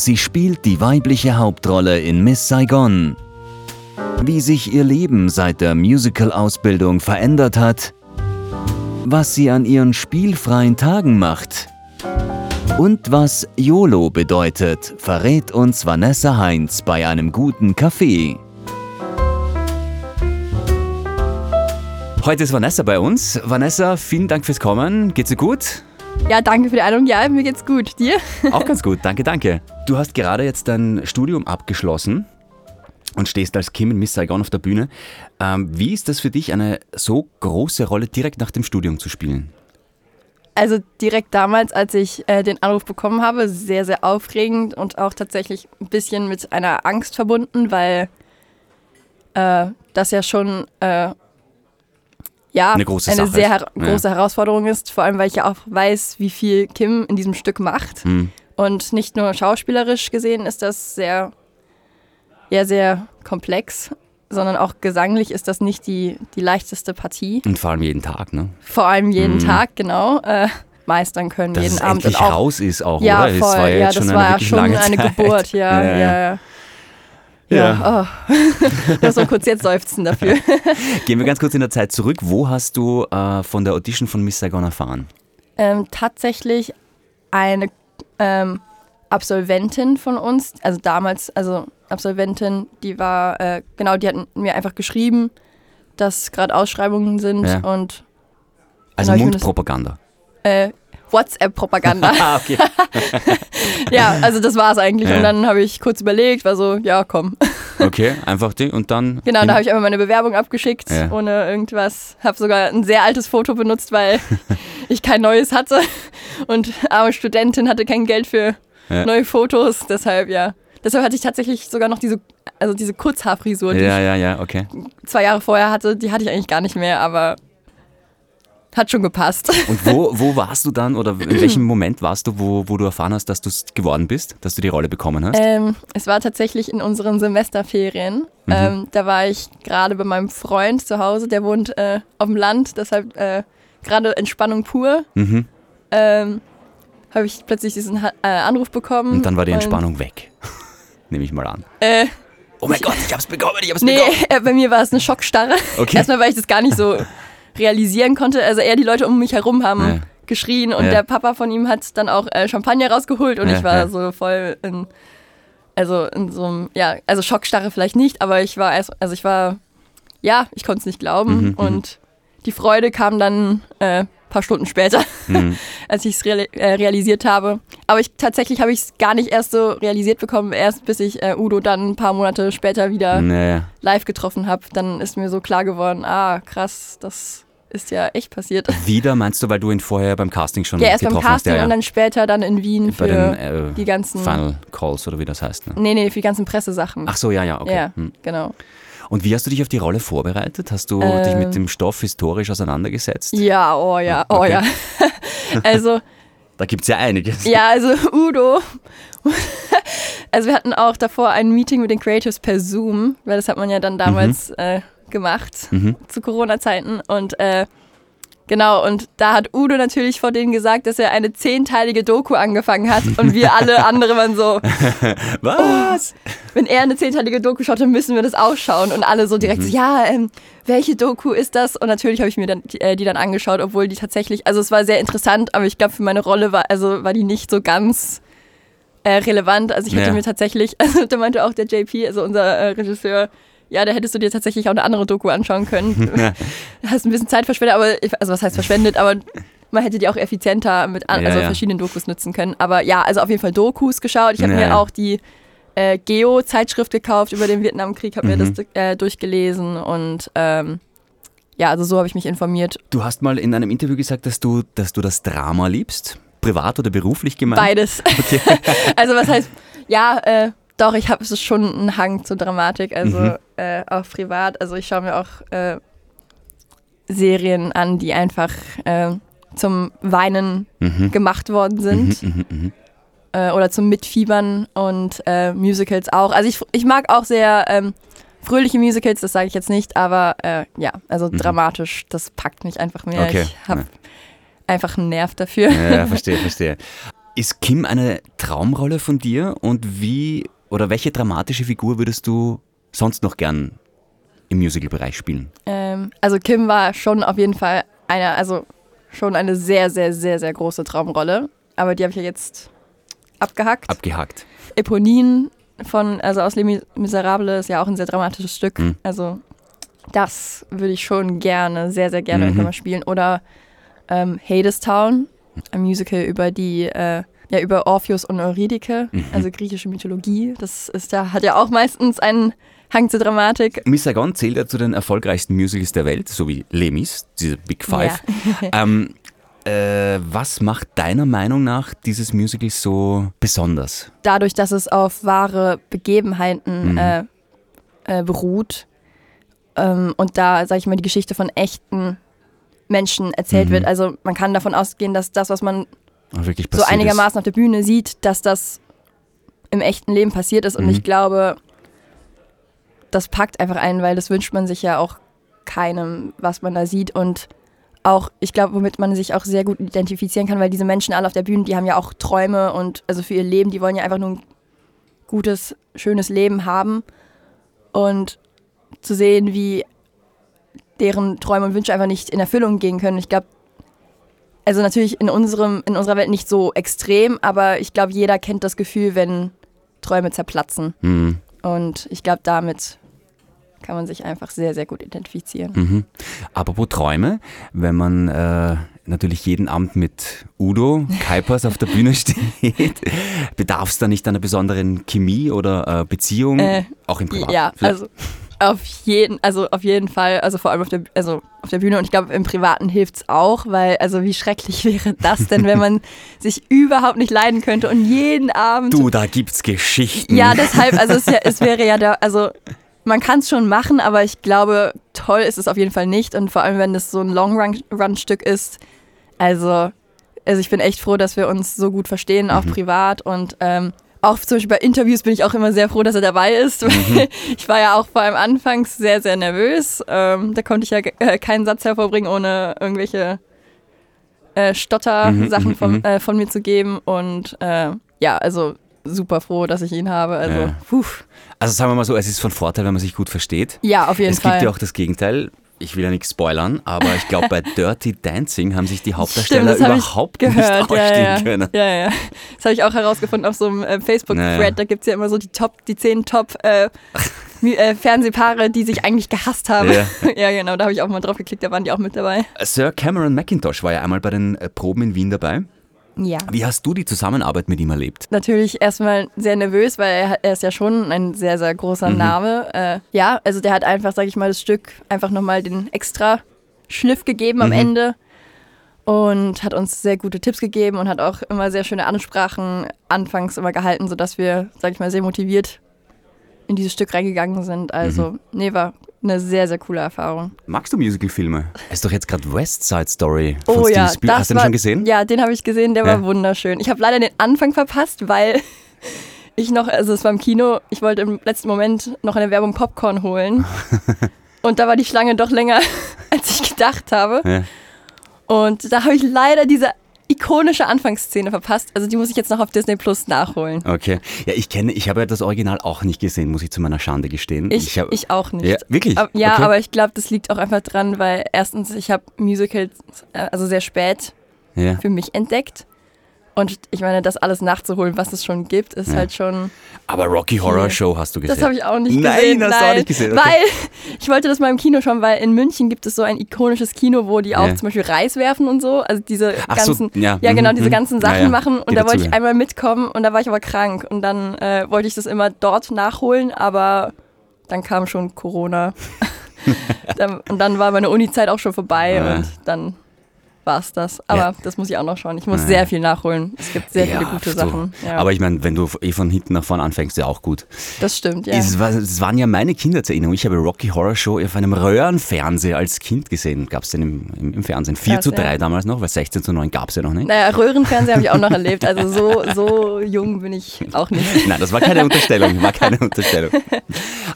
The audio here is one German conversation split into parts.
Sie spielt die weibliche Hauptrolle in Miss Saigon. Wie sich ihr Leben seit der Musical-Ausbildung verändert hat, was sie an ihren spielfreien Tagen macht und was YOLO bedeutet, verrät uns Vanessa Heinz bei einem guten Kaffee. Heute ist Vanessa bei uns. Vanessa, vielen Dank fürs Kommen. Geht's dir gut? Ja, danke für die Einladung. Ja, mir geht's gut. Dir? Auch ganz gut, danke, danke. Du hast gerade jetzt dein Studium abgeschlossen und stehst als Kim in Miss Saigon auf der Bühne. Ähm, wie ist das für dich, eine so große Rolle direkt nach dem Studium zu spielen? Also direkt damals, als ich äh, den Anruf bekommen habe, sehr, sehr aufregend und auch tatsächlich ein bisschen mit einer Angst verbunden, weil äh, das ja schon äh, ja, eine, große eine Sache sehr her große Herausforderung ist, vor allem weil ich ja auch weiß, wie viel Kim in diesem Stück macht. Hm. Und nicht nur schauspielerisch gesehen ist das sehr, ja, sehr komplex, sondern auch gesanglich ist das nicht die, die leichteste Partie. Und vor allem jeden Tag, ne? Vor allem jeden Mhm. Tag, genau. Äh, meistern können, Dass jeden es Abend. endlich und auch, raus ist auch, ja, oder? voll. Das war ja, ja, das schon war eine ja schon eine. Geburt, ja, Ja, ja, ja. ja. Oh. muss mal kurz jetzt seufzen dafür. Gehen wir ganz kurz in der Zeit zurück. Wo hast du äh, von der Audition von Miss Saigon erfahren? ähm, tatsächlich eine ähm, Absolventin von uns, also damals, also Absolventin, die war, äh, genau, die hat mir einfach geschrieben, dass gerade Ausschreibungen sind Ja. und Also Genau, Mundpropaganda. äh, WhatsApp-Propaganda. Ah, okay. ja, also das war es eigentlich. Ja. Und dann habe ich kurz überlegt, war so, ja, komm. Okay, einfach die und dann. Genau, da habe ich einfach meine Bewerbung abgeschickt, Ja. ohne irgendwas. Habe sogar ein sehr altes Foto benutzt, weil ich kein neues hatte. Und arme Studentin hatte kein Geld für Ja. neue Fotos. Deshalb, ja. Deshalb hatte ich tatsächlich sogar noch diese, also diese Kurzhaarfrisur, die Ja, ja, ja, okay. ich zwei Jahre vorher hatte. Die hatte ich eigentlich gar nicht mehr, aber hat schon gepasst. Und wo, wo warst du dann oder in welchem Moment warst du, wo, wo du erfahren hast, dass du es geworden bist, dass du die Rolle bekommen hast? Ähm, es war tatsächlich in unseren Semesterferien. Mhm. Ähm, da war ich gerade bei meinem Freund zu Hause, der wohnt äh, auf dem Land, deshalb äh, gerade Entspannung pur. Mhm. Ähm, habe ich plötzlich diesen ha äh, Anruf bekommen. Und dann war die Entspannung weg. Nehme ich mal an. äh, Oh mein Gott, ich hab's bekommen, ich hab's nee, bekommen. äh, bei mir war es eine Schockstarre. Okay. Erstmal, weil ich das gar nicht so realisieren konnte. Also eher die Leute um mich herum haben Ja. geschrien und Ja. der Papa von ihm hat dann auch äh, Champagner rausgeholt und Ja, ich war so voll in, also in so einem, ja, also Schockstarre vielleicht nicht, aber ich war erst, also ich war, ja, ich konnte es nicht glauben Mhm, mhm. und die Freude kam dann äh, paar Stunden später, Mhm. als ich es reali äh, realisiert habe. Aber ich tatsächlich habe ich es gar nicht erst so realisiert bekommen, erst bis ich äh, Udo dann ein paar Monate später wieder Naja. live getroffen habe. Dann ist mir so klar geworden, ah, krass, das ist ja echt passiert. Wieder meinst du, weil du ihn vorher beim Casting schon Ja, erst beim getroffen hast? Casting und dann später dann in Wien für den äh, die ganzen, Final Calls oder wie das heißt. Ne? nee, nee, für die ganzen Pressesachen. Ach so, ja, ja, okay. Ja, Hm. genau. Und wie hast du dich auf die Rolle vorbereitet? Hast du Ähm. dich mit dem Stoff historisch auseinandergesetzt? Ja, oh ja, oh Okay. ja. also, Da gibt es ja einiges. ja, also Udo. Also wir hatten auch davor ein Meeting mit den Creatives per Zoom, weil das hat man ja dann damals äh, gemacht Mhm. zu Corona-Zeiten und äh, genau und da hat Udo natürlich vor denen gesagt, dass er eine zehnteilige Doku angefangen hat und wir alle andere waren so, Was? wenn er eine zehnteilige Doku schaut, dann müssen wir das auch schauen und alle so direkt Mhm. so, ja, ähm, welche Doku ist das? Und natürlich habe ich mir dann die, äh, die dann angeschaut, obwohl die tatsächlich, also es war sehr interessant, aber ich glaube für meine Rolle war, also war die nicht so ganz äh, relevant. Also ich hätte Ja. mir tatsächlich, also da meinte auch der JP, also unser äh, Regisseur, ja, da hättest du dir tatsächlich auch eine andere Doku anschauen können. Du hast ein bisschen Zeit verschwendet, aber also was heißt verschwendet, aber man hätte die auch effizienter mit an, Ja, also ja. verschiedenen Dokus nutzen können. Aber ja, also auf jeden Fall Dokus geschaut. Ich habe Ja, mir auch die äh, Geo-Zeitschrift gekauft über den Vietnamkrieg, habe Mhm. mir das äh, durchgelesen und ähm, ja, also so habe ich mich informiert. Du hast mal in einem Interview gesagt, dass du, dass du das Drama liebst. Privat oder beruflich gemeint? Beides. Okay. also was heißt, ja, äh, doch, ich habe schon einen Hang zur Dramatik, also Mhm. Äh, auch privat. Also ich schaue mir auch äh, Serien an, die einfach äh, zum Weinen Mhm. gemacht worden sind. Mhm, mhm, mhm. äh, oder zum Mitfiebern und äh, Musicals auch. Also ich, ich mag auch sehr ähm, fröhliche Musicals, das sage ich jetzt nicht, aber äh, ja, also Mhm. dramatisch, das packt mich einfach mehr. Okay. Ich habe Ja. einfach einen Nerv dafür. Ja, verstehe, verstehe. Ist Kim eine Traumrolle von dir und wie oder welche dramatische Figur würdest du sonst noch gern im Musical-Bereich spielen? Ähm, also Kim war schon auf jeden Fall eine, also schon eine sehr, sehr, sehr, sehr große Traumrolle. Aber die habe ich ja jetzt abgehackt. Abgehackt. Eponine von, also aus Les Miserables ist ja auch ein sehr dramatisches Stück. Mhm. Also das würde ich schon gerne, sehr, sehr gerne Mhm. irgendwann mal spielen. Oder ähm, Hadestown, ein Musical über die, äh, ja, über Orpheus und Eurydike, Mhm. also griechische Mythologie. Das ist ja, hat ja auch meistens einen Hang zur Dramatik. Miss Saigon zählt ja zu den erfolgreichsten Musicals der Welt, so wie Les Mis, diese Big Five. ähm, äh, was macht deiner Meinung nach dieses Musical so besonders? dadurch, dass es auf wahre Begebenheiten Mhm. äh, äh, beruht ähm, und da, sag ich mal, die Geschichte von echten Menschen erzählt Mhm. wird. Also man kann davon ausgehen, dass das, was man so einigermaßen auf der Bühne sieht, dass das im echten Leben passiert ist. Und Mhm. ich glaube, das packt einfach ein, weil das wünscht man sich ja auch keinem, was man da sieht. Und auch, ich glaube, womit man sich auch sehr gut identifizieren kann, weil diese Menschen alle auf der Bühne, die haben ja auch Träume und also für ihr Leben, die wollen ja einfach nur ein gutes, schönes Leben haben. Und zu sehen, wie deren Träume und Wünsche einfach nicht in Erfüllung gehen können. Ich glaube, also natürlich in, unserem, in unserer Welt nicht so extrem, aber ich glaube, jeder kennt das Gefühl, wenn Träume zerplatzen. Mhm. Und ich glaube, damit kann man sich einfach sehr, sehr gut identifizieren. Mhm. Apropos Träume, wenn man äh, natürlich jeden Abend mit Udo Kuipers auf der Bühne steht, bedarf es da nicht einer besonderen Chemie oder äh, Beziehung, Äh, auch im Privat? Ja, also auf jeden, also auf jeden Fall, also vor allem auf der, also auf der Bühne und ich glaube im Privaten hilft es auch, weil also wie schrecklich wäre das denn, wenn man sich überhaupt nicht leiden könnte und jeden Abend Du, da gibt's Geschichten. Ja, deshalb, also es, ja, es wäre ja da, also man kann es schon machen, aber ich glaube, toll ist es auf jeden Fall nicht. Und vor allem, wenn das so ein Long-Run-Stück ist. Also, also ich bin echt froh, dass wir uns so gut verstehen, auch privat. Und ähm, auch zum Beispiel bei Interviews bin ich auch immer sehr froh, dass er dabei ist. weil Ich war ja auch vor allem anfangs sehr, sehr nervös. Ähm, da konnte ich ja äh, keinen Satz hervorbringen, ohne irgendwelche äh, Stotter-Sachen mhm, von, mhm. äh, von mir zu geben. Und äh, ja, also super froh, dass ich ihn habe. Also, Ja. Also sagen wir mal so, es ist von Vorteil, wenn man sich gut versteht. Ja, auf jeden es Fall. gibt ja auch das Gegenteil. Ich will ja nichts spoilern, aber ich glaube, bei Dirty Dancing haben sich die Hauptdarsteller ich überhaupt gehört. nicht ja, ausstehen ja. können. Ja, ja. Das habe ich auch herausgefunden auf so einem äh, Facebook-Thread. Da gibt es ja immer so die Top, die zehn Top äh, äh, Fernsehpaare, die sich eigentlich gehasst haben. Ja. Ja, genau, da habe ich auch mal drauf geklickt, da waren die auch mit dabei. Sir Cameron McIntosh war ja einmal bei den äh, Proben in Wien dabei. Ja. Wie hast du die Zusammenarbeit mit ihm erlebt? Natürlich erstmal sehr nervös, weil er, er ist ja schon ein sehr, sehr großer Mhm. Name. Äh, ja, also der hat einfach, sag ich mal, das Stück einfach nochmal den extra Schliff gegeben am Mhm. Ende und hat uns sehr gute Tipps gegeben und hat auch immer sehr schöne Ansprachen anfangs immer gehalten, sodass wir, sag ich mal, sehr motiviert in dieses Stück reingegangen sind. Also, Mhm. nee, war eine sehr, sehr coole Erfahrung. Magst du Musicalfilme? Es ist doch jetzt gerade West Side Story von Oh Steven ja, Spielberg. Hast du den war, schon gesehen? Ja, den habe ich gesehen, der Ja. war wunderschön. Ich habe leider den Anfang verpasst, weil ich noch, also es war im Kino, ich wollte im letzten Moment noch eine Werbung Popcorn holen. Und da war die Schlange doch länger, als ich gedacht habe. Ja. Und da habe ich leider diese ikonische Anfangsszene verpasst. Also die muss ich jetzt noch auf Disney Plus nachholen. Okay. Ja, ich kenne, ich habe ja das Original auch nicht gesehen, muss ich zu meiner Schande gestehen. Ich, hab- ich auch nicht. Ja, wirklich? Aber, ja, okay. aber ich glaube, das liegt auch einfach dran, weil erstens, ich habe Musicals äh, also sehr spät ja. für mich entdeckt. Und ich meine, das alles nachzuholen, was es schon gibt, ist Ja. halt schon. Aber Rocky Horror Show hast du gesehen. Das habe ich auch nicht Nein, gesehen. hast du auch nicht gesehen, okay. Weil ich wollte das mal im Kino schauen, weil in München gibt es so ein ikonisches Kino, wo die auch Ja. zum Beispiel Reis werfen und so. Also diese Ach so, ganzen. ja. Ja, genau, Mhm, diese mhm. ganzen Sachen machen. Und Die da wollte ich dazugehören. einmal mitkommen und da war ich aber krank. Und dann äh, wollte ich das immer dort nachholen, aber dann kam schon Corona. und dann war meine Uni-Zeit auch schon vorbei Ja. und dann war es das. Aber Ja. das muss ich auch noch schauen. Ich muss Ja. sehr viel nachholen. Es gibt sehr Ja, viele gute. Sachen. Aber ich meine, wenn du eh von hinten nach vorne anfängst, ist ja auch gut. das stimmt, ja. Es, war, es waren ja meine Kindheitserinnerungen. Ich habe Rocky Horror Show auf einem Röhrenfernseher als Kind gesehen. Gab es den im, im, im Fernsehen. 4 Krass, zu ja. 3 damals noch, weil 16 zu 9 gab es ja noch nicht. Naja, Röhrenfernseher habe ich auch noch erlebt. Also so, so jung bin ich auch nicht. Nein, das war keine Unterstellung, war keine Unterstellung.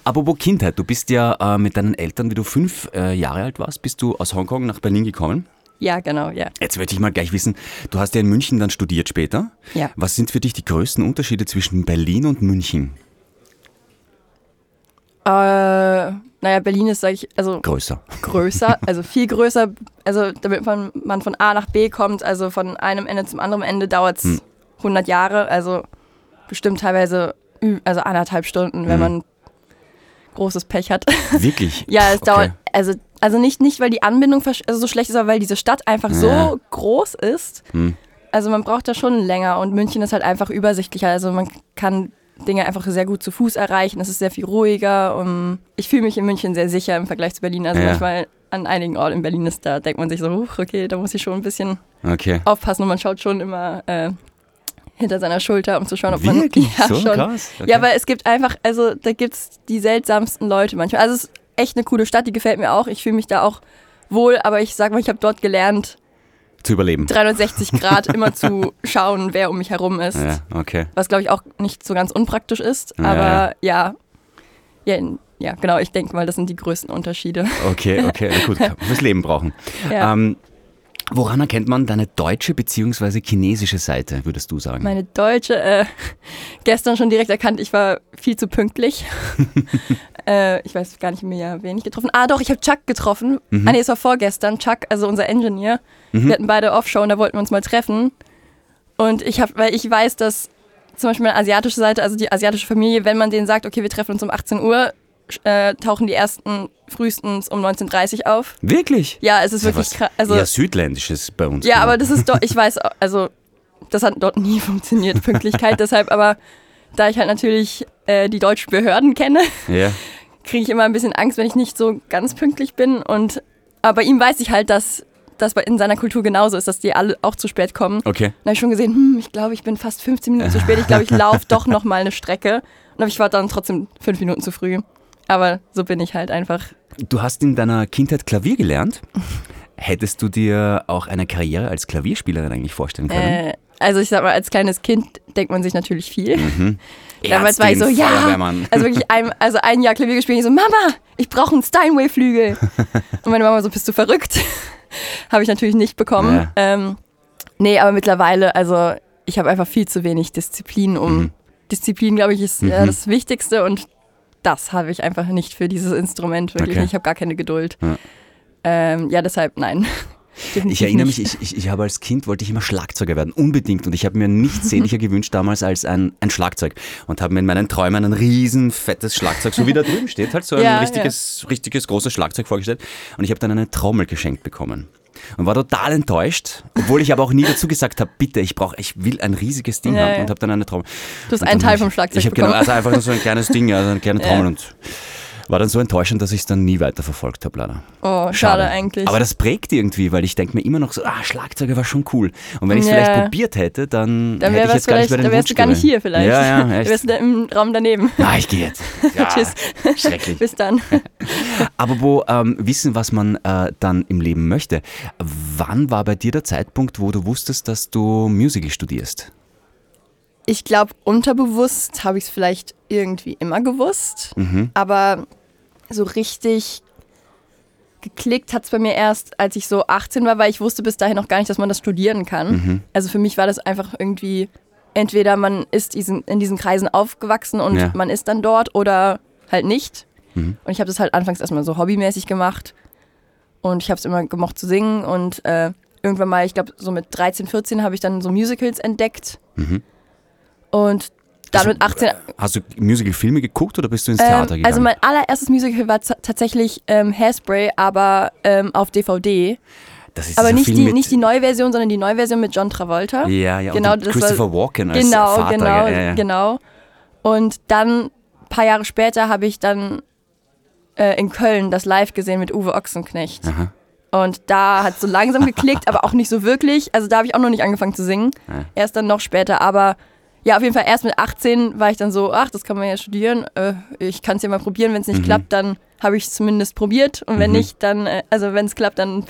Apropos Kindheit, du bist ja äh, mit deinen Eltern, wie du fünf äh, Jahre alt warst, bist du aus Hongkong nach Berlin gekommen. Ja, genau, ja. Jetzt möchte ich mal gleich wissen, du hast ja in München dann studiert später. Ja. Was sind für dich die größten Unterschiede zwischen Berlin und München? Äh, naja, Berlin ist, sage ich, also Größer. größer, also viel größer. Also damit man, man von A nach B kommt, also von einem Ende zum anderen Ende dauert es Hm. 100 Jahre, also bestimmt teilweise also anderthalb Stunden, wenn Hm. man großes Pech hat. Wirklich? ja, es Okay. dauert, also, also nicht, nicht, weil die Anbindung also so schlecht ist, aber weil diese Stadt einfach Ja. so groß ist. Hm. Also man braucht da schon länger und München ist halt einfach übersichtlicher. Also man kann Dinge einfach sehr gut zu Fuß erreichen. Es ist sehr viel ruhiger. Und ich fühle mich in München sehr sicher im Vergleich zu Berlin. Also Ja. manchmal an einigen Orten in Berlin ist, da denkt man sich so, okay, da muss ich schon ein bisschen Okay. aufpassen und man schaut schon immer äh, hinter seiner Schulter, um zu schauen, ob man Wirklich? ja, so schon. krass? Okay. Ja, weil es gibt einfach, also da gibt es die seltsamsten Leute manchmal. Also es echt eine coole Stadt, die gefällt mir auch. Ich fühle mich da auch wohl, aber ich sag mal, ich habe dort gelernt, Zu überleben. 360 Grad immer zu schauen, wer um mich herum ist. Ja, okay. Was glaube ich auch nicht so ganz unpraktisch ist. Ja, Aber ja, ja, ja genau, ich denke mal, das sind die größten Unterschiede. Okay, okay, gut, fürs Leben brauchen. Ja. Ähm, woran erkennt man deine deutsche bzw. chinesische Seite, würdest du sagen? Meine Deutsche, äh, gestern schon direkt erkannt, ich war viel zu pünktlich. äh, ich weiß gar nicht mehr, wen ich getroffen Ah, doch, ich habe Chuck getroffen. Mhm. Ah, nee, es war vorgestern. Chuck, also unser Engineer. Mhm. Wir hatten beide Offshow und da wollten wir uns mal treffen. Und ich habe, weil ich weiß, dass zum Beispiel meine asiatische Seite, also die asiatische Familie, wenn man denen sagt, okay, wir treffen uns um 18 Uhr, äh, tauchen die ersten frühestens um 19.30 Uhr auf. Wirklich? Ja, es ist ja wirklich krass. Also, eher südländisches bei uns. ja, aber das ist doch, ich weiß, also das hat dort nie funktioniert, Pünktlichkeit. deshalb, aber da ich halt natürlich äh, die deutschen Behörden kenne, Ja, kriege ich immer ein bisschen Angst, wenn ich nicht so ganz pünktlich bin. Und aber bei ihm weiß ich halt, dass das in seiner Kultur genauso ist, dass die alle auch zu spät kommen. okay. Dann habe ich schon gesehen, hm, ich glaube, ich bin fast 15 Minuten zu spät. Ich glaube, ich laufe doch noch mal eine Strecke. Und ich war dann trotzdem fünf Minuten zu früh. Aber so bin ich halt einfach. Du hast in deiner Kindheit Klavier gelernt. Hättest du dir auch eine Karriere als Klavierspielerin eigentlich vorstellen können? Äh, also ich sag mal, als kleines Kind denkt man sich natürlich viel. Mhm. Damals war ich so, Ärztin, ja. Also wirklich ein, also ein Jahr Klavier gespielt. Ich so, Mama, ich brauche einen Steinway-Flügel. Und meine Mama so, bist du verrückt? habe ich natürlich nicht bekommen. Ja. Ähm, nee, aber mittlerweile, also ich habe einfach viel zu wenig Disziplin, um. Mhm. Disziplin, glaube ich, ist äh, Mhm. das Wichtigste und das habe ich einfach nicht für dieses Instrument. Wirklich Okay. Ich habe gar keine Geduld. Ja. Ähm, ja, deshalb nein. Ich erinnere mich, ich, ich, ich habe als Kind, wollte ich immer Schlagzeuger werden, unbedingt. Und ich habe mir nichts sehnlicher gewünscht damals als ein, ein Schlagzeug. Und habe mir in meinen Träumen ein riesen fettes Schlagzeug, so wie da drüben steht, halt so ein Ja, richtiges, richtiges großes Schlagzeug vorgestellt. Und ich habe dann eine Trommel geschenkt bekommen. Und war total enttäuscht, obwohl ich aber auch nie dazu gesagt habe, bitte, ich brauche, ich will ein riesiges Ding Ja, haben ja. und habe dann eine Trommel. Du hast einen Teil hab vom ich, Schlagzeug Ich habe genau, also einfach nur so ein kleines Ding, also eine kleine Ja. Trommel und war dann so enttäuschend, dass ich es dann nie weiter verfolgt habe, leider. Oh, schade, eigentlich. Aber das prägt irgendwie, weil ich denke mir immer noch so, ah, Schlagzeuger war schon cool. Und wenn ich es Ja. vielleicht probiert hätte, dann, dann hätte ich wärst jetzt gar nicht bei den dann wärst du gar nicht hier vielleicht. Ja, ja, Dann echt. wärst du da im Raum daneben. Ah, ich gehe jetzt. Ja, Tschüss. Schrecklich. Bis dann. Aber wo ähm, wissen, was man äh, dann im Leben möchte. Wann war bei dir der Zeitpunkt, wo du wusstest, dass du Musical studierst? Ich glaube, unterbewusst habe ich es vielleicht irgendwie immer gewusst. Mhm. Aber so richtig geklickt hat es bei mir erst, als ich so 18 war, weil ich wusste bis dahin noch gar nicht, dass man das studieren kann. Mhm. Also für mich war das einfach irgendwie, entweder man ist diesen, in diesen Kreisen aufgewachsen und Ja. man ist dann dort oder halt nicht. Mhm. Und ich habe das halt anfangs erstmal so hobbymäßig gemacht. Und ich habe es immer gemocht zu singen. Und äh, irgendwann mal, ich glaube, so mit 13, 14 habe ich dann so Musicals entdeckt. Mhm. Und dann Also, mit 18 Hast du Musical-Filme geguckt oder bist du ins ähm, Theater gegangen? also mein allererstes Musical war ta- tatsächlich ähm, Hairspray, aber ähm, auf DVD. das ist Aber nicht Film die, nicht die neue Version, sondern die neue Version mit John Travolta. Ja, ja, Genau, und das war- Christopher Walken als genau, Vater. genau, ja, ja. genau. Und dann, ein paar Jahre später, habe ich dann äh, in Köln das live gesehen mit Uwe Ochsenknecht. Aha. Und da hat es so langsam geklickt, aber auch nicht so wirklich. Also da habe ich auch noch nicht angefangen zu singen. Ja. Erst dann noch später. Aber ja, auf jeden Fall erst mit 18 war ich dann so, ach, das kann man ja studieren. Äh, ich kann es ja mal probieren. Wenn es nicht Mhm. klappt, dann habe ich es zumindest probiert. Und wenn Mhm. nicht, dann, äh, also wenn es klappt, dann,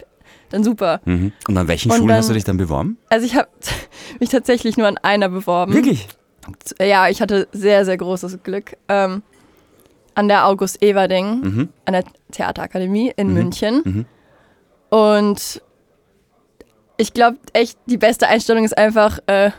dann super. Mhm. Und an welchen Und Schulen dann- hast du dich dann beworben? Also ich habe mich tatsächlich nur an einer beworben. Wirklich? Ja, ich hatte sehr, sehr großes Glück. Ähm, an der August Everding, Mhm. an der Theaterakademie in Mhm. München. Mhm. Und ich glaube echt, die beste Einstellung ist einfach, äh,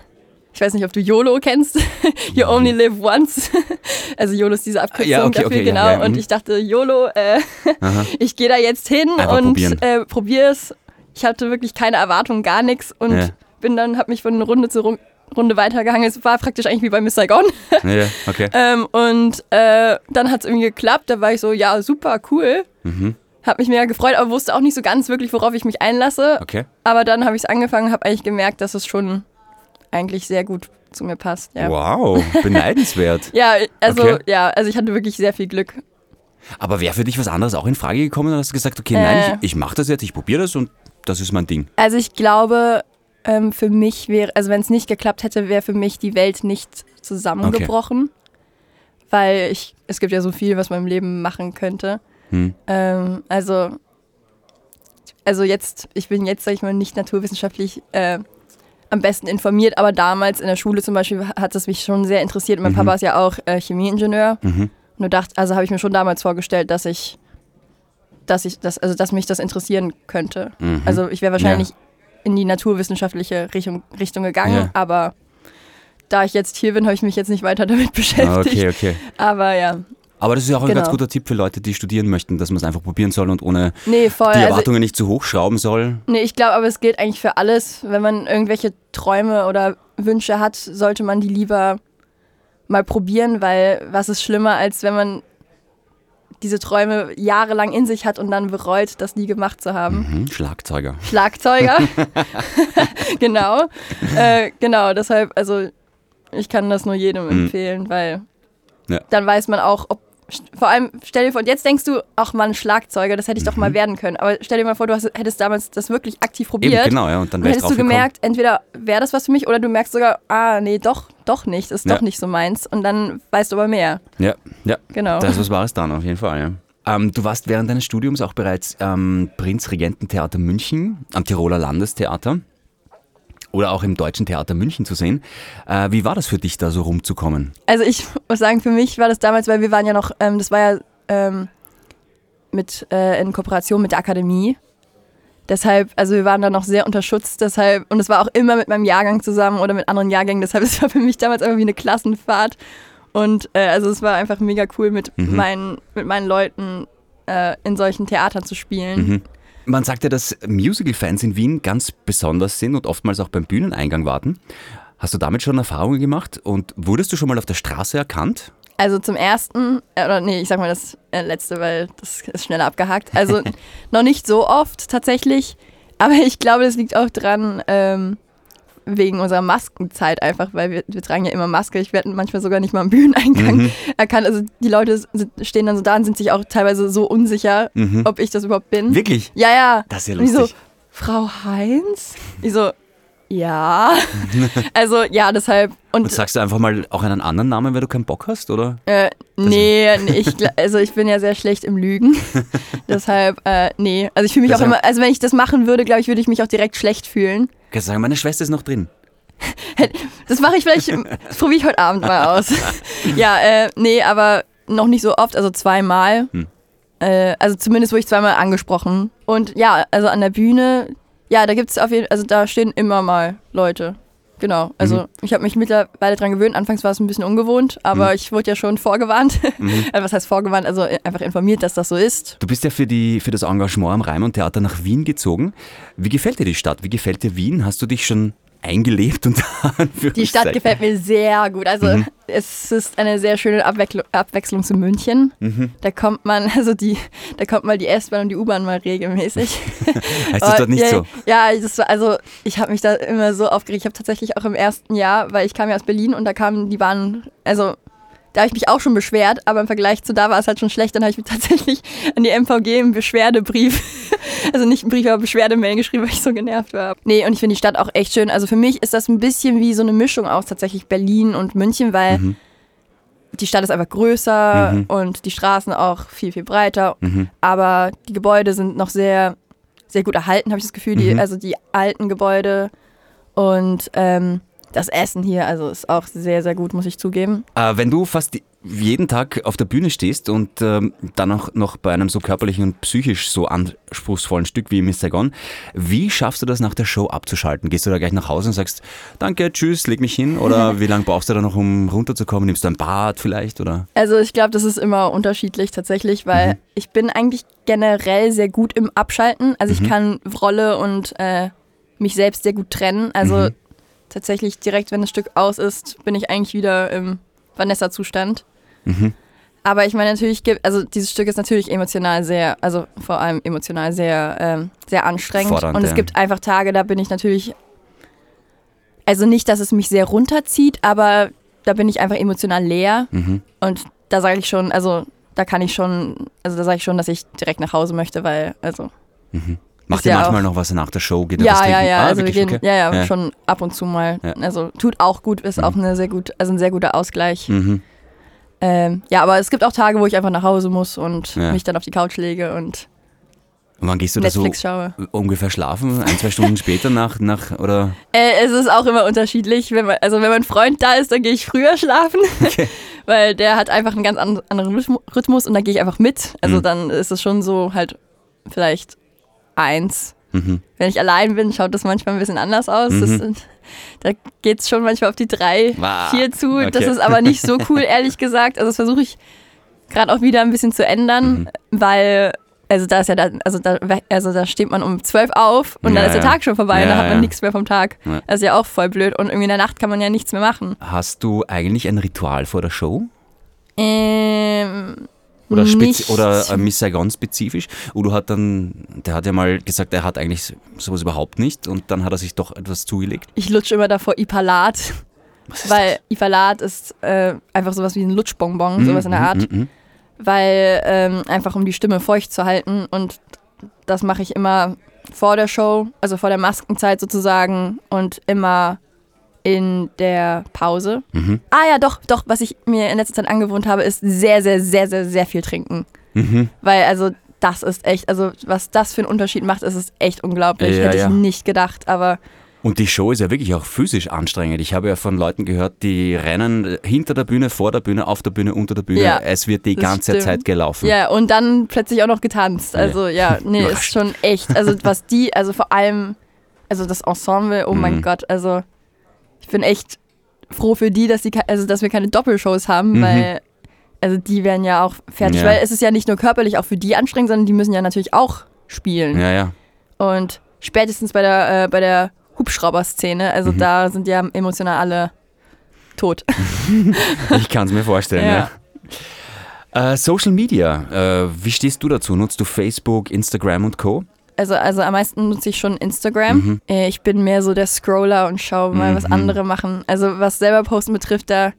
ich weiß nicht, ob du YOLO kennst. you only live once. also YOLO ist diese Abkürzung Ja, okay, dafür, okay, ja, genau. ja, und mhm. ich dachte, YOLO, äh, ich gehe da jetzt hin Einfach und äh, probier's. Ich hatte wirklich keine Erwartung, gar nichts und Ja. bin dann, hab mich von Runde zu Ru- Runde weitergehangen. Es war praktisch eigentlich wie bei Miss Saigon. Ja, ja, okay. Ähm, und äh, dann hat es irgendwie geklappt. Da war ich so, ja, super, cool. Mhm. Hab mich mega gefreut, aber wusste auch nicht so ganz wirklich, worauf ich mich einlasse. Okay. Aber dann habe ich es angefangen, habe eigentlich gemerkt, dass es schon eigentlich sehr gut zu mir passt. Ja, Wow, beneidenswert. ja also Okay. ja, also ich hatte wirklich sehr viel Glück. Aber wäre für dich was anderes auch in Frage gekommen? Oder hast du gesagt, okay, nein, Äh. ich, ich mache das jetzt, ich probiere das und das ist mein Ding. Also ich glaube, ähm, für mich wäre, also wenn es nicht geklappt hätte, wäre für mich die Welt nicht zusammengebrochen. Weil ich, es gibt ja so viel, was man im Leben machen könnte. Hm. Ähm, also, also jetzt, ich bin jetzt, sag ich mal, nicht naturwissenschaftlich äh, am besten informiert, aber damals in der Schule zum Beispiel hat es mich schon sehr interessiert. Mein Mhm. Papa ist ja auch äh, Chemieingenieur. Mhm. Nur dachte, also habe ich mir schon damals vorgestellt, dass ich, dass ich, das, also dass mich das interessieren könnte. Mhm. Also ich wäre wahrscheinlich in die naturwissenschaftliche Richtung, Richtung gegangen, Ja. aber da ich jetzt hier bin, habe ich mich jetzt nicht weiter damit Ah, beschäftigt. okay, okay. Aber ja, Aber das ist ja auch ein ganz Genau. guter Tipp für Leute, die studieren möchten, dass man es einfach probieren soll und ohne nee, die Also, Erwartungen nicht zu hoch schrauben soll. nee, ich glaube, aber es gilt eigentlich für alles. Wenn man irgendwelche Träume oder Wünsche hat, sollte man die lieber mal probieren, weil was ist schlimmer, als wenn man diese Träume jahrelang in sich hat und dann bereut, das nie gemacht zu haben. Mhm, Schlagzeuger. Schlagzeuger. genau. Äh, genau, deshalb, also ich kann das nur jedem Mhm. empfehlen, weil Ja. dann weiß man auch, ob. Vor allem, stell dir vor, und jetzt denkst du, ach man, Schlagzeuger, das hätte ich doch mal werden können. Aber stell dir mal vor, du hast, hättest damals das wirklich aktiv Mhm. Eben, probiert. genau, ja. Und dann Und hättest du gekommen. gemerkt, entweder wäre das was für mich oder du merkst sogar, ah, nee, doch, doch nicht, ist Ja. doch nicht so meins. Und dann weißt du aber mehr. Ja, ja. Genau. Da ist was Wahres dran, auf jeden Fall, ja. Ähm, du warst während deines Studiums auch bereits am Prinzregententheater München, am Tiroler Landestheater oder auch im Deutschen Theater München zu sehen. Äh, wie war das für dich, da so rumzukommen? Also ich muss sagen, für mich war das damals, weil wir waren ja noch, ähm, das war ja ähm, mit, äh, in Kooperation mit der Akademie. Deshalb, also wir waren da noch sehr unter Schutz, deshalb, und es war auch immer mit meinem Jahrgang zusammen oder mit anderen Jahrgängen, deshalb es war für mich damals einfach wie eine Klassenfahrt. Und äh, also es war einfach mega cool, mit, Mhm. meinen, mit meinen Leuten äh, in solchen Theatern zu spielen. Mhm. Man sagt ja, dass Musical-Fans in Wien ganz besonders sind und oftmals auch beim Bühneneingang warten. Hast du damit schon Erfahrungen gemacht und wurdest du schon mal auf der Straße erkannt? Also zum ersten, äh, oder nee, ich sag mal das äh, letzte, weil das ist schneller abgehakt. Also noch nicht so oft tatsächlich, aber ich glaube, das liegt auch dran, ähm, wegen unserer Maskenzeit einfach, weil wir, wir tragen ja immer Maske. Ich werde manchmal sogar nicht mal am Bühneneingang Mhm. erkannt. Also die Leute stehen dann so da und sind sich auch teilweise so unsicher, Mhm. ob ich das überhaupt bin. Wirklich? Ja, ja. Das ist ja Und die so, lustig. Frau Heinz? Ich so, ja. also ja, deshalb. Und Und sagst du einfach mal auch einen anderen Namen, weil du keinen Bock hast, oder? Äh, nee, nee, ich, also ich bin ja sehr schlecht im Lügen. Deshalb, äh, nee. Also ich fühle mich Das auch immer, also wenn ich das machen würde, glaube ich, würde ich mich auch direkt schlecht fühlen. Kannst du sagen, meine Schwester ist noch drin. Das mache ich vielleicht, das probiere ich heute Abend mal aus. ja, äh, nee, aber noch nicht so oft, also zweimal. Hm. Äh, also zumindest wurde ich zweimal angesprochen. Und ja, also an der Bühne, ja, da gibt es auf jeden also da stehen immer mal Leute. Genau, also Mhm. ich habe mich mittlerweile dran gewöhnt. Anfangs war es ein bisschen ungewohnt, aber Mhm. ich wurde ja schon vorgewarnt. Mhm. Also was heißt vorgewarnt? Also einfach informiert, dass das so ist. Du bist ja für, die, für das Engagement am Raimund Theater nach Wien gezogen. Wie gefällt dir die Stadt? Wie gefällt dir Wien? Hast du dich schon eingelebt? Und Die Stadt gefällt mir sehr gut. Also Mhm. es ist eine sehr schöne Abwechslung, Abwechslung zu München. Mhm. Da kommt man, also die, da kommt mal die S-Bahn und die U-Bahn mal regelmäßig. Heißt das dort nicht ja, so? Ja, das war, also ich habe mich da immer so aufgeregt. Ich habe tatsächlich auch im ersten Jahr, weil ich kam ja aus Berlin und da kamen die Bahnen, also da habe ich mich auch schon beschwert, aber im Vergleich zu da war es halt schon schlecht. Dann habe ich mir tatsächlich an die MVG einen Beschwerdebrief, also nicht einen Brief, aber Beschwerdemail geschrieben, weil ich so genervt war. Nee, und ich finde die Stadt auch echt schön. Also für mich ist das ein bisschen wie so eine Mischung aus tatsächlich Berlin und München, weil Mhm. die Stadt ist einfach größer Mhm. und die Straßen auch viel, viel breiter. Mhm. Aber die Gebäude sind noch sehr, sehr gut erhalten, habe ich das Gefühl. Die, Mhm. also die alten Gebäude und ähm, das Essen hier, also ist auch sehr, sehr gut, muss ich zugeben. Äh, wenn du fast jeden Tag auf der Bühne stehst und ähm, dann auch noch bei einem so körperlichen und psychisch so anspruchsvollen Stück wie Miss Saigon, wie schaffst du das nach der Show abzuschalten? Gehst du da gleich nach Hause und sagst, danke, tschüss, leg mich hin? Oder wie lange brauchst du da noch, um runterzukommen? Nimmst du ein Bad vielleicht? Oder? Also ich glaube, das ist immer unterschiedlich tatsächlich, weil mhm. ich bin eigentlich generell sehr gut im Abschalten. Also mhm. ich kann Rolle und äh, mich selbst sehr gut trennen. Also mhm. Tatsächlich direkt, wenn das Stück aus ist, bin ich eigentlich wieder im Vanessa-Zustand. Mhm. Aber ich meine, natürlich gibt, also dieses Stück ist natürlich emotional sehr, also vor allem emotional sehr, ähm, sehr anstrengend. Fordernd, und es ja. gibt einfach Tage, da bin ich natürlich, also nicht, dass es mich sehr runterzieht, aber da bin ich einfach emotional leer. Mhm. Und da sage ich schon, also da kann ich schon, also da sage ich schon, dass ich direkt nach Hause möchte, weil, also. Mhm. Macht ihr ja manchmal noch was nach der Show? Geht ja, ja, ja, ah, also wir gehen, okay? ja, ja, ja, schon ab und zu mal. Also tut auch gut, ist mhm. auch eine sehr gut, also ein sehr guter Ausgleich. Mhm. Ähm, ja, aber es gibt auch Tage, wo ich einfach nach Hause muss und mich dann auf die Couch lege und und wann gehst du Netflix da so schaue. ungefähr schlafen? Ein, zwei Stunden später nach, nach oder? Äh, es ist auch immer unterschiedlich. Wenn man, also wenn mein Freund da ist, dann gehe ich früher schlafen. Okay. Weil der hat einfach einen ganz anderen Rhythmus und da gehe ich einfach mit. Also mhm. dann ist es schon so halt vielleicht eins. Mhm. Wenn ich allein bin, schaut das manchmal ein bisschen anders aus. Mhm. Das, da geht es schon manchmal auf die drei, wow. vier zu. Okay. Das ist aber nicht so cool, ehrlich gesagt. Also das versuche ich gerade auch wieder ein bisschen zu ändern, mhm. weil also da ist ja da, also da, also da steht man um zwölf auf und ja, dann ist der Tag schon vorbei ja, und dann hat man ja. nichts mehr vom Tag. Das ist ja auch voll blöd und irgendwie in der Nacht kann man ja nichts mehr machen. Hast du eigentlich ein Ritual vor der Show? Ähm, oder, spezi oder äh, Miss Saigon spezifisch? Udo hat dann, der hat ja mal gesagt, er hat eigentlich sowas überhaupt nicht und dann hat er sich doch etwas zugelegt. Ich lutsche immer davor Ipalat. weil das? Ipalat ist äh, einfach sowas wie ein Lutschbonbon, mm, sowas in der mhm, Art. Mm, mm, weil ähm, einfach um die Stimme feucht zu halten und das mache ich immer vor der Show, also vor der Maskenzeit sozusagen und immer in der Pause. Mhm. Ah ja, doch, doch, was ich mir in letzter Zeit angewohnt habe, ist sehr, sehr, sehr, sehr, sehr viel trinken. Mhm. Weil also das ist echt, also was das für einen Unterschied macht, ist es echt unglaublich. Ja, Hätte ja. ich nicht gedacht, aber und die Show ist ja wirklich auch physisch anstrengend. Ich habe ja von Leuten gehört, die rennen hinter der Bühne, vor der Bühne, auf der Bühne, unter der Bühne. Ja, es wird die ganze stimmt. Zeit gelaufen. Ja, und dann plötzlich auch noch getanzt. Also ja, ja nee, ist schon echt. Also was die, also vor allem, also das Ensemble, oh mein mhm. Gott, also ich bin echt froh für die, dass, die, also, dass wir keine Doppelshows haben, mhm. weil also die werden ja auch fertig, ja. weil es ist ja nicht nur körperlich auch für die anstrengend, sondern die müssen ja natürlich auch spielen. Ja, ja. Und spätestens bei der, äh, bei der Hubschrauber-Szene. Also mhm. da sind ja emotional alle tot. ich kann es mir vorstellen, ja. ja. Äh, Social Media, äh, wie stehst du dazu? Nutzt du Facebook, Instagram und Co.? Also, also am meisten nutze ich schon Instagram. Mhm. Äh, ich bin mehr so der Scroller und schaue mal, mhm. was andere machen. Also was selber posten betrifft, da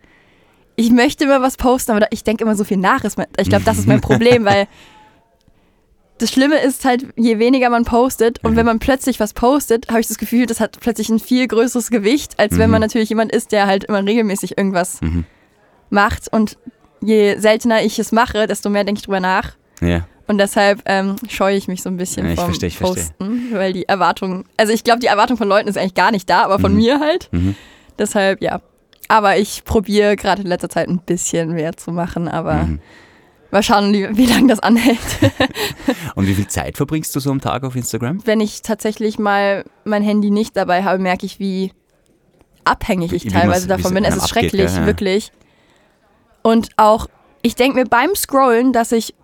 ich möchte immer was posten, aber ich denke immer so viel nach. Ich glaube, das ist mein Problem, weil das Schlimme ist halt, je weniger man postet und mhm. wenn man plötzlich was postet, habe ich das Gefühl, das hat plötzlich ein viel größeres Gewicht, als mhm. wenn man natürlich jemand ist, der halt immer regelmäßig irgendwas mhm. macht. Und je seltener ich es mache, desto mehr denke ich drüber nach. Ja. Und deshalb ähm, scheue ich mich so ein bisschen ja, vom versteh, Posten, versteh. weil die Erwartung, also ich glaube, die Erwartung von Leuten ist eigentlich gar nicht da, aber von mhm. mir halt. Mhm. Deshalb, ja. Aber ich probiere gerade in letzter Zeit ein bisschen mehr zu machen, aber mhm. Mal schauen, wie, wie lange das anhält. Und wie viel Zeit verbringst du so am Tag auf Instagram? Wenn ich tatsächlich mal mein Handy nicht dabei habe, merke ich, wie abhängig ich wie, teilweise davon bin. Es ist abgeht, schrecklich, ja, ja. wirklich. Und auch, ich denke mir beim Scrollen, dass ich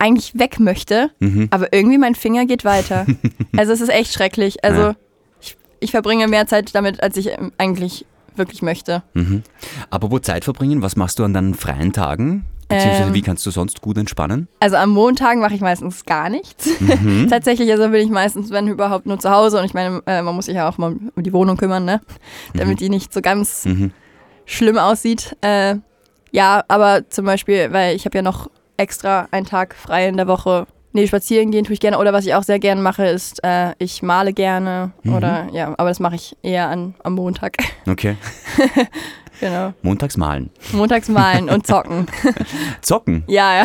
eigentlich weg möchte, mhm. aber irgendwie mein Finger geht weiter. also es ist echt schrecklich. Also ja. ich, ich verbringe mehr Zeit damit, als ich eigentlich wirklich möchte. Mhm. Apropos Zeit verbringen, was machst du an deinen freien Tagen? Beziehungsweise ähm, wie kannst du sonst gut entspannen? Also am Montagen mache ich meistens gar nichts. Mhm. Tatsächlich, also bin ich meistens, wenn überhaupt, nur zu Hause. Und ich meine, äh, man muss sich ja auch mal um die Wohnung kümmern, ne? Damit mhm. die nicht so ganz mhm. schlimm aussieht. Äh, ja, aber zum Beispiel, weil ich habe ja noch extra einen Tag frei in der Woche. Nee, spazieren gehen tue ich gerne. Oder was ich auch sehr gerne mache, ist, äh, ich male gerne. Mhm. Oder ja, aber das mache ich eher an, am Montag. Okay. Genau. Montags malen. Montags malen und zocken. zocken? Ja, ja.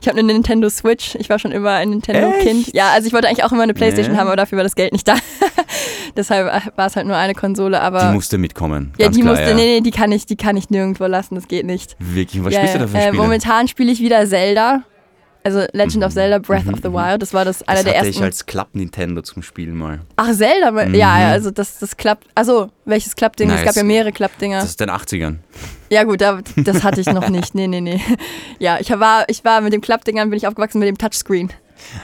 Ich habe eine Nintendo Switch. Ich war schon immer ein Nintendo-Kind. Ja, also ich wollte eigentlich auch immer eine Playstation ja. haben, aber dafür war das Geld nicht da. Deshalb äh, war es halt nur eine Konsole, aber. Die musste mitkommen. ja, die klar, musste, ja. nee, nee, die kann ich, die kann ich nirgendwo lassen, das geht nicht. Wirklich, was ja, spielst du da für äh, Spiele? Momentan spiele ich wieder Zelda. Also Legend of Zelda Breath of the Wild. Das war das einer Mhm, das der hatte ersten. ich als Klapp-Nintendo zum Spielen mal. Ach, Zelda? Mhm. Ja, ja, also das, das klappt. Also, welches Klappding? Nice. Es gab ja mehrere Klappdinger. Das ist den 80ern. Ja, gut, da, das hatte ich noch nicht. Nee, nee, nee. Ja, ich war, ich war mit dem Klappdingern, bin ich aufgewachsen mit dem Touchscreen.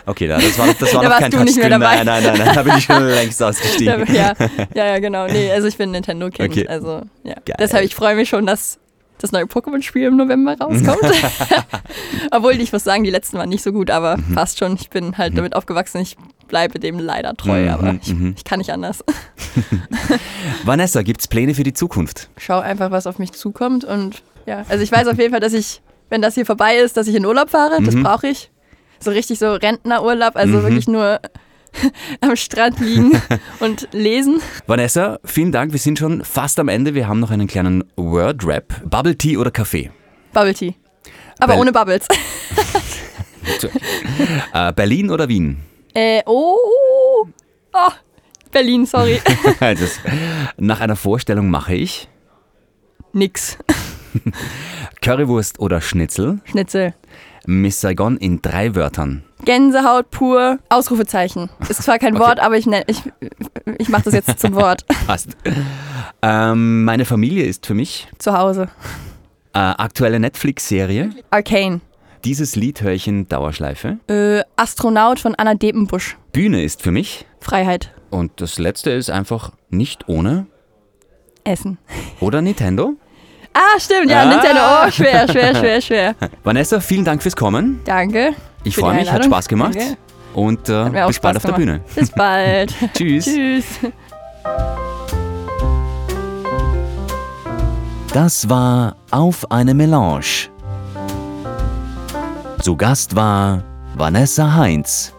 Okay, da- das war, das war Da noch kein du nicht mehr Touchscreen. Nein, nein, nein, nein, da bin ich schon längst ausgestiegen. ja, ja, ja, genau. Nee, also ich bin Nintendo-Kind. Okay. Also, ja. Geil. Deshalb, ich freue mich schon, dass das neue Pokémon-Spiel im November rauskommt. Obwohl, ich muss sagen, die letzten waren nicht so gut, aber Mhm. fast schon. Ich bin halt damit aufgewachsen. Ich bleibe dem leider treu, Mhm, aber ich, mhm. ich kann nicht anders. Vanessa, gibt's Pläne für die Zukunft? Schau einfach, was auf mich zukommt und ja, also ich weiß auf jeden Fall, dass ich, wenn das hier vorbei ist, dass ich in Urlaub fahre. Das Mhm. brauche ich. So richtig so Rentnerurlaub, also Mhm. wirklich nur am Strand liegen und lesen. Vanessa, vielen Dank. Wir sind schon fast am Ende. Wir haben noch einen kleinen Word-Rap. Bubble Tea oder Kaffee? Bubble Tea. Aber Weil- ohne Bubbles. Äh, Berlin oder Wien? Äh, oh, oh, Berlin, sorry. Also, nach einer Vorstellung mache ich Nix. Currywurst oder Schnitzel. Schnitzel. Miss Saigon in drei Wörtern. Gänsehaut pur, Ausrufezeichen. Ist zwar kein Okay. Wort, aber ich, nenn- ich, ich mache das jetzt zum Wort. Passt. Ähm, meine Familie ist für mich Zu Hause. äh, aktuelle Netflix-Serie. Arcane. Dieses Lied höre ich in Dauerschleife. Äh, Astronaut von Anna Depenbusch. Bühne ist für mich. Freiheit. Und das letzte ist einfach nicht ohne. Essen. Oder Nintendo. Ah, stimmt, ja, Ah. Nintendo. Oh, schwer, schwer, schwer, schwer. Vanessa, vielen Dank fürs Kommen. Danke. Ich freue mich, hat. Spaß gemacht. Danke. Und äh, bis bald Spaß auf der Bühne. Bis bald. Tschüss. Tschüss. Das war Auf eine Melange. Zu Gast war Vanessa Heinz.